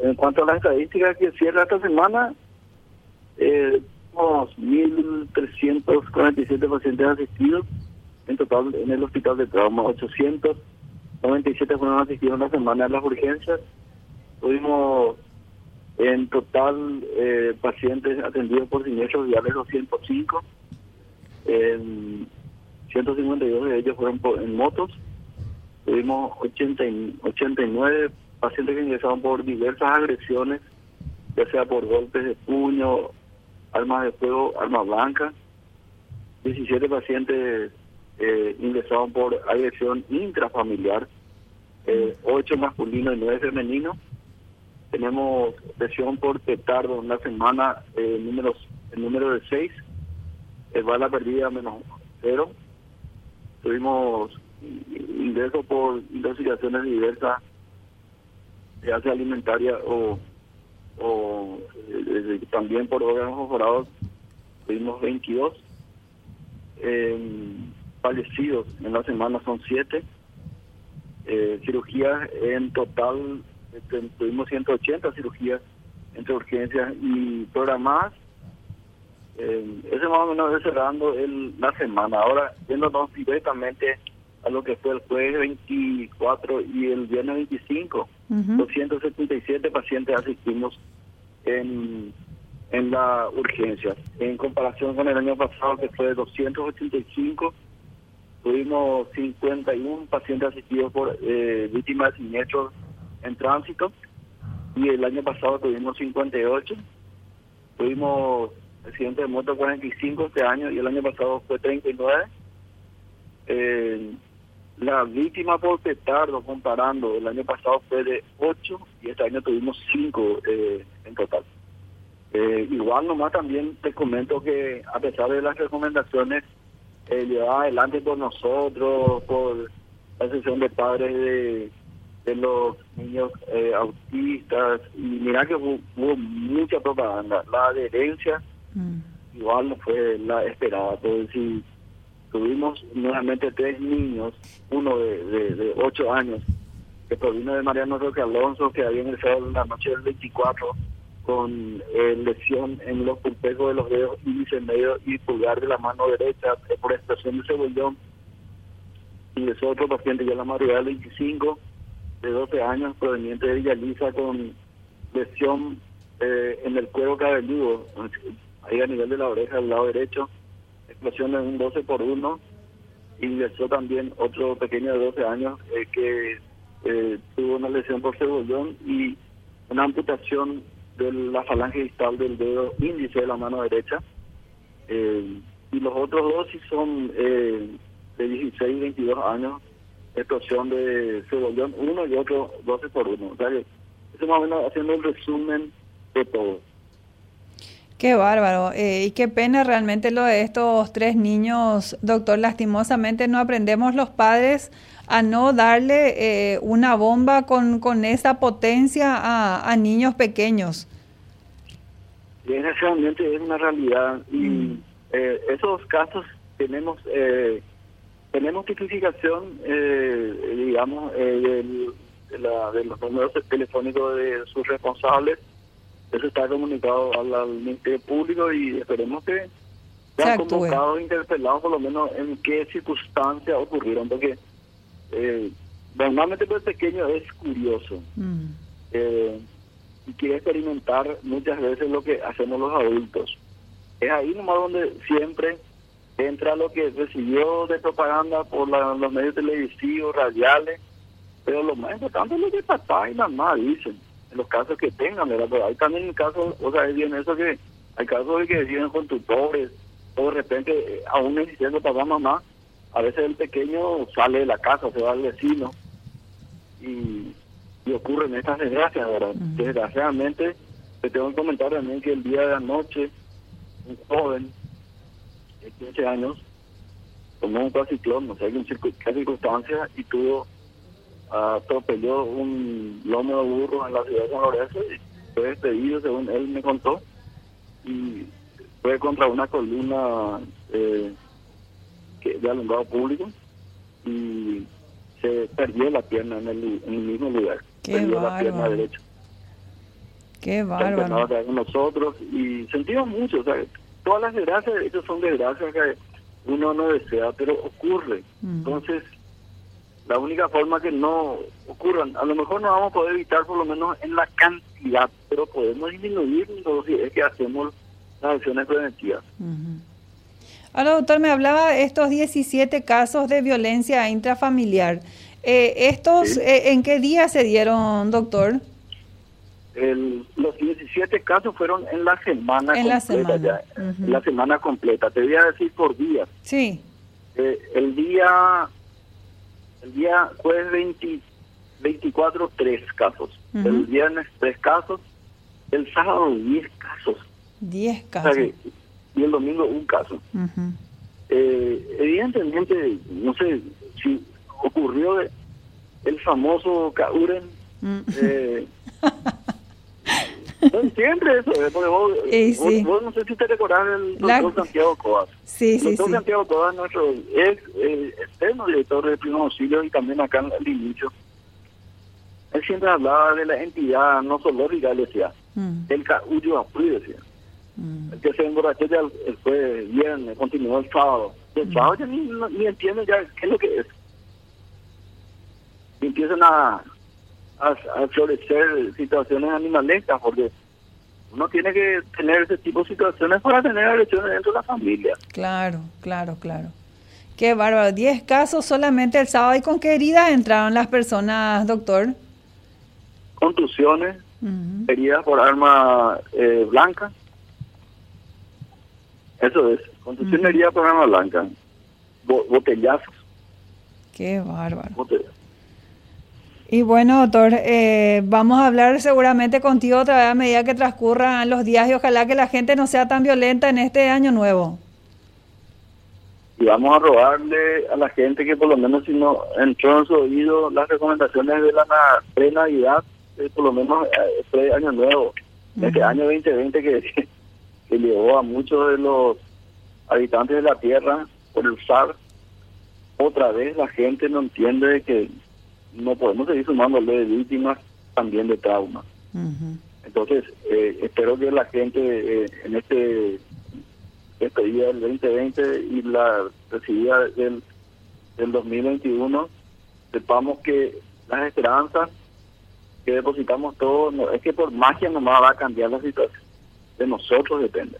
en cuanto a las estadísticas que cierra esta semana, eh, tenemos 1.347 pacientes asistidos en total en el hospital de trauma, 897 fueron asistidos en la semana en las urgencias. Tuvimos en total eh, pacientes atendidos por siniestros viales 205. En 152 de ellos fueron en motos. Tuvimos 80, 89 pacientes que ingresaron por diversas agresiones, ya sea por golpes de puño, armas de fuego, armas blancas. 17 pacientes eh, ingresaron por agresión intrafamiliar, eh, 8 masculinos y 9 femeninos. Tenemos lesión por petardo en la semana, eh, números, el número de 6, eh, va la perdida menos 0. Tuvimos ingreso por intoxicaciones diversas, ya sea alimentaria o, o eh, también por órganos fosforados, tuvimos 22. fallecidos en la semana son 7. Eh, cirugías en total, este, tuvimos 180 cirugías entre urgencias y programadas eh, ese más o menos es cerrando el, la semana. Ahora, yéndonos directamente a lo que fue el jueves 24 y el viernes 25, 277 pacientes asistimos en, en la urgencia. En comparación con el año pasado, que fue 285, tuvimos 51 pacientes asistidos por eh, víctimas de siniestros en tránsito y el año pasado tuvimos 58. Tuvimos accidente de moto 45 este año y el año pasado fue 39. Eh, la víctima por petardo, comparando, el año pasado fue de 8 y este año tuvimos 5 eh, en total. Eh, igual nomás también te comento que a pesar de las recomendaciones eh, llevadas adelante por nosotros, por la sesión de padres de, de los niños eh, autistas, y mira que hubo, hubo mucha propaganda, la adherencia Mm. Igual no fue la esperada, pero si tuvimos nuevamente tres niños, uno de, de, ocho años, que provino de Mariano Roque Alonso, que había ingresado en la noche del 24 con eh, lesión en los pulpejos de los dedos índice medio y pulgar de la mano derecha eh, por expresión de cebollón. Ingresó otro paciente ya la madrugada del 25, de 12 años, proveniente de Villaliza, con lesión eh, en el cuero cabelludo, ahí a nivel de la oreja del lado derecho, explosión en un 12 por 1. Ingresó también otro pequeño de 12 años eh, que eh, tuvo una lesión por cebollón y una amputación de la falange distal del dedo índice de la mano derecha. Eh, y los otros dos sí son de 16 y 22 años, explosión de cebollón, uno y otro 12 por 1. O sea que eso más o menos haciendo un resumen de todo. Qué bárbaro. Eh, y qué pena realmente lo de estos tres niños, doctor. Lastimosamente no aprendemos los padres a no darle eh, una bomba con, con esa potencia a, a niños pequeños. Desgraciadamente es una realidad. Y mm. eh, esos casos tenemos tenemos tipificación, digamos, de, la, de los números telefónicos de sus responsables eso está comunicado al, Ministerio Público y esperemos que sean convocados, interpelados por lo menos en qué circunstancias ocurrieron, porque eh, normalmente el pequeño es curioso mm. eh, y quiere experimentar muchas veces lo que hacemos los adultos. Es ahí nomás donde siempre entra lo que recibió de propaganda por los medios televisivos, radiales, pero lo más importante es lo que papá y mamá dicen en los casos que tengan, ¿verdad? Pero hay también casos, o sea, es bien eso que hay casos de que deciden con tutores, o de repente, eh, aún existiendo papá, mamá, a veces el pequeño sale de la casa, se va al vecino, y, y ocurren estas desgracias, ¿verdad? Desgraciadamente, te tengo que comentar también que el día de anoche, un joven de 15 años, tomó un cuaciclón, no sé en qué circunstancias, y tuvo atropelló un lomo de burro en la ciudad de San Lorenzo y fue despedido, según él me contó, y fue contra una columna eh, que, de alumbrado público y se perdió la pierna en el, mismo lugar. perdió la pierna derecha. Qué bárbaro. con nosotros y sentimos mucho, o sea, todas las desgracias, esas son desgracias que uno no desea, pero ocurre. Entonces, la única forma que no ocurran, a lo mejor no vamos a poder evitar por lo menos en la cantidad, pero podemos disminuir si es que hacemos las acciones preventivas. Ahora, doctor, me hablaba de estos 17 casos de violencia intrafamiliar. Eh, ¿Estos eh, en qué día se dieron, doctor? los 17 casos fueron en la semana en completa. La semana. La semana completa. Te voy a decir por días. Sí. Eh, el día el día jueves 20, 24, tres casos. El viernes, tres casos. El sábado, 10 casos. 10 casos. y el domingo, un caso. eh, evidentemente, no sé si ocurrió el famoso Kauren. Mm. Eh, siempre eso, eh, porque vos, vos, no sé si te recordás del doctor Santiago Coas. Sí, el doctor Santiago Coas, nuestro ex eh, externo director de primer auxilio y también acá al inicio, él siempre hablaba de la entidad no solo legal, decía, mm. el Cauyo Apri, decía. Mm. El que se emborrachó ya el, fue viernes, continuó el sábado. El mm. sábado ya ni, ni entiende ya qué es lo que es. Y empiezan a a, florecer situaciones animalescas, porque uno tiene que tener ese tipo de situaciones para tener agresiones dentro de la familia. Claro, claro, claro. Qué bárbaro. Diez casos solamente el sábado. ¿Y con qué heridas entraron las personas, doctor? Contusiones, heridas por arma eh, blanca. Eso es. Contusión, heridas por arma blanca. botellazos. Qué bárbaro. Y bueno, doctor, eh, vamos a hablar seguramente contigo otra vez a medida que transcurran los días y ojalá que la gente no sea tan violenta en este año nuevo. Y vamos a robarle a la gente que por lo menos si no entró en su oído las recomendaciones de la pre-Navidad, eh, por lo menos eh, pre-Año Nuevo, este año 2020 que, que llevó a muchos de los habitantes de la Tierra por el SAR. Otra vez la gente no entiende que no podemos seguir sumándole de víctimas también de traumas. Entonces, eh, espero que la gente eh, en este este día del 2020 y la recibida del, del 2021 sepamos que las esperanzas que depositamos todos, no, es que por magia nomás va a cambiar la situación. De nosotros depende.